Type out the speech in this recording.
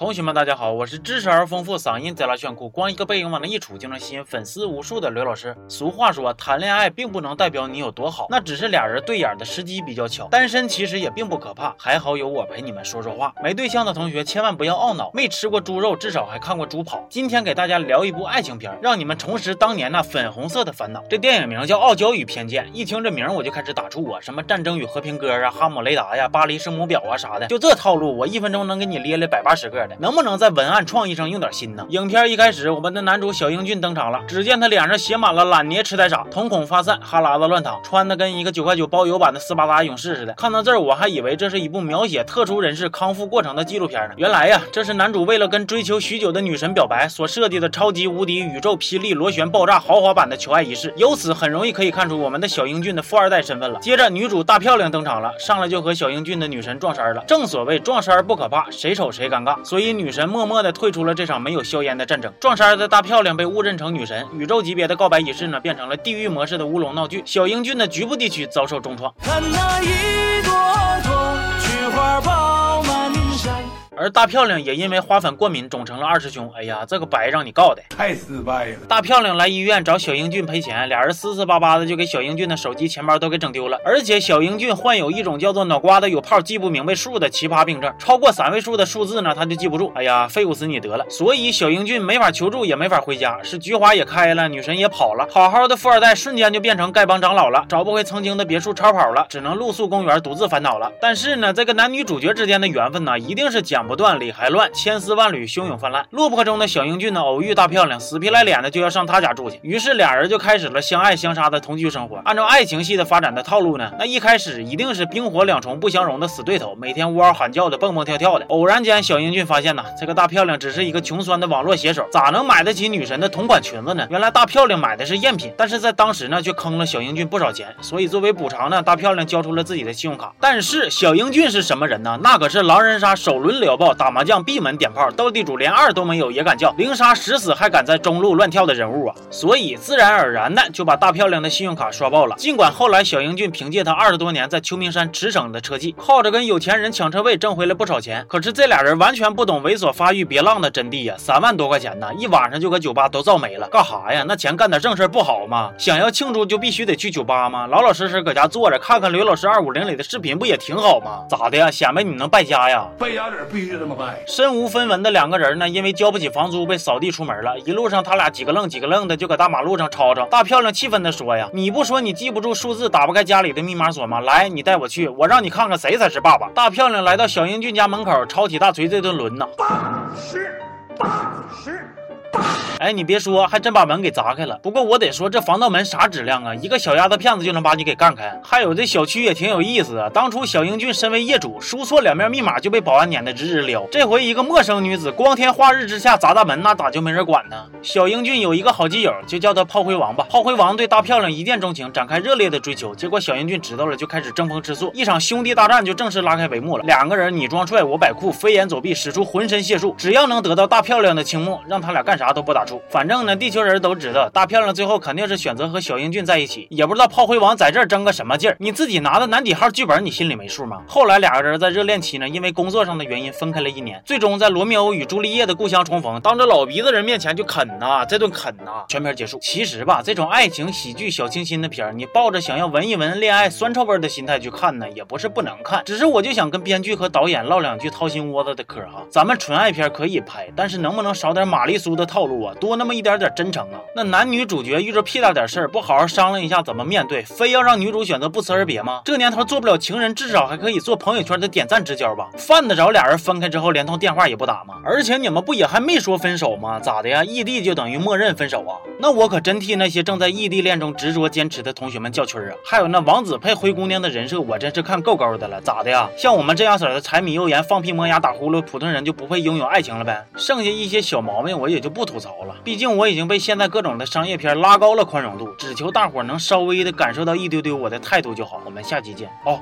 同学们，大家好，我是知识而丰富、嗓音贼拉炫酷、光一个背影往那一杵就能吸引粉丝无数的刘老师。俗话说，谈恋爱并不能代表你有多好，那只是俩人对眼的时机比较巧。单身其实也并不可怕，还好有我陪你们说说话。没对象的同学千万不要懊恼，没吃过猪肉，至少还看过猪跑。今天给大家聊一部爱情片，让你们重拾当年那粉红色的烦恼。这电影名叫《傲娇与偏见》，一听这名我就开始打怵啊，什么战争与和平歌啊、哈姆雷达呀、巴黎圣母婊啊啥的，就这套路，我一分钟能给你列列百八十个能不能在文？案创意上用点心呢。影片一开始，我们的男主小英俊登场了。只见他脸上写满了懒捏痴呆傻，瞳孔发散，哈喇子乱淌，穿的跟一个九块九包邮版的斯巴达勇士似的。看到这儿，我还以为这是一部描写特殊人士康复过程的纪录片呢。原来呀，这是男主为了跟追求许久的女神表白所设计的超级无敌宇宙霹雳螺旋爆炸豪华版的求爱仪式。由此很容易可以看出我们的小英俊的富二代身份了。接着，女主大漂亮登场了，上来就和小英俊的女神撞衫了。正所谓撞衫不可怕，谁丑谁尴尬。所以所以女神默默。的退出了这场没有硝烟的战争，撞衫的大漂亮被误认成女神，宇宙级别的告白仪式呢变成了地狱模式的乌龙闹剧，小英俊的局部地区遭受重创。看那一而大漂亮也因为花粉过敏肿成了二师兄。哎呀，这个白让你告的太失败了。大漂亮来医院找小英俊赔钱，俩人撕撕巴巴的就给小英俊的手机、钱包都给整丢了。而且小英俊患有一种叫做脑瓜子有泡、记不明白数的奇葩病症，超过三位数的数字呢他就记不住。哎呀，废物死你得了。所以小英俊没法求助，也没法回家，是菊花也开了，女神也跑了，好好的富二代瞬间就变成丐帮长老了，找不回曾经的别墅超跑了，只能露宿公园独自烦恼了。但是呢，这个男女主角之间的缘分呢，一定是讲不不断、理还乱。千丝万缕，汹涌泛滥。落魄中的小英俊呢，偶遇大漂亮，死皮赖脸的就要上他家住去。于是俩人就开始了相爱相杀的同居生活。按照爱情戏的发展的套路呢，那一开始一定是冰火两重不相容的死对头，每天呜嗷喊叫的，蹦蹦跳跳的。偶然间，小英俊发现呢，这个大漂亮只是一个穷酸的网络写手，咋能买得起女神的同款裙子呢？原来大漂亮买的是赝品，但是在当时呢，却坑了小英俊不少钱。所以作为补偿呢，大漂亮交出了自己的信用卡。但是小英俊是什么人呢？那可是狼人杀首轮了爆，打麻将闭门点炮，斗地主连二都没有也敢叫，零杀十死还敢在中路乱跳的人物啊！所以自然而然的就把大漂亮的信用卡刷爆了。尽管后来小英俊凭借他二十多年在秋名山驰骋的车技，靠着跟有钱人抢车位挣回了不少钱，可是这俩人完全不懂猥琐发育别浪的真谛呀！三万多块钱呢，一晚上就搁酒吧都造没了，干哈呀？那钱干点正事不好吗？想要庆祝就必须得去酒吧吗？老老实实搁家坐着看看刘老师二五零里的视频不也挺好吗？咋的呀？显摆你能败家呀？败家子必须这么办，身无分文的两个人呢，因为交不起房租被扫地出门了。一路上他俩几个愣几个愣的就搁大马路上吵吵。大漂亮气愤的说呀：“你不说你记不住数字，打不开家里的密码锁吗？来，你带我去，我让你看看谁才是爸爸。”大漂亮来到小英俊家门口，抄起大锤这顿抡呐。八十，八十。哎，你别说，还真把门给砸开了。不过我得说，这防盗门啥质量啊？一个小丫头片子就能把你给干开。还有这小区也挺有意思啊。当初小英俊身为业主，输错两面密码就被保安撵得直直撩。这回一个陌生女子光天化日之下砸大门，那咋就没人管呢？小英俊有一个好基友，就叫他炮灰王吧。炮灰王对大漂亮一见钟情，展开热烈的追求。结果小英俊知道了，就开始争风吃醋，一场兄弟大战就正式拉开帷幕了。两个人你装帅我摆酷，飞檐走壁，使出浑身解数，只要能得到大漂亮的倾慕，让他俩干啥都不打。反正呢，地球人都知道，大漂亮最后肯定是选择和小英俊在一起。也不知道炮灰王在这争个什么劲儿。你自己拿的男几号剧本，你心里没数吗？后来俩个人在热恋期呢，因为工作上的原因分开了一年，最终在罗密欧与朱丽叶的故乡重逢，当着老鼻子人面前就啃呐，这顿啃呐，全片结束。其实吧，这种爱情喜剧小清新的片儿，你抱着想要闻一闻恋爱酸臭味的心态去看呢，也不是不能看。只是我就想跟编剧和导演唠两句掏心窝子的嗑哈。咱们纯爱片可以拍，但是能不能少点玛丽苏的套路啊？多那么一点点真诚啊！那男女主角遇着屁大点事儿，不好好商量一下怎么面对，非要让女主选择不辞而别吗？这年头做不了情人，至少还可以做朋友圈的点赞之交吧？犯得着俩人分开之后连通电话也不打吗？而且你们不也还没说分手吗？咋的呀？异地就等于默认分手啊？那我可真替那些正在异地恋中执着坚持的同学们叫屈啊！还有那王子配灰姑娘的人设，我真是看够够的了。咋的呀？像我们这样色的柴米油盐放屁磨牙打呼噜，普通人就不配拥有爱情了呗？剩下一些小毛病我也就不吐槽了毕竟我已经被现在各种的商业片拉高了宽容度，只求大伙能稍微的感受到一丢丢我的态度就好。我们下期见哦。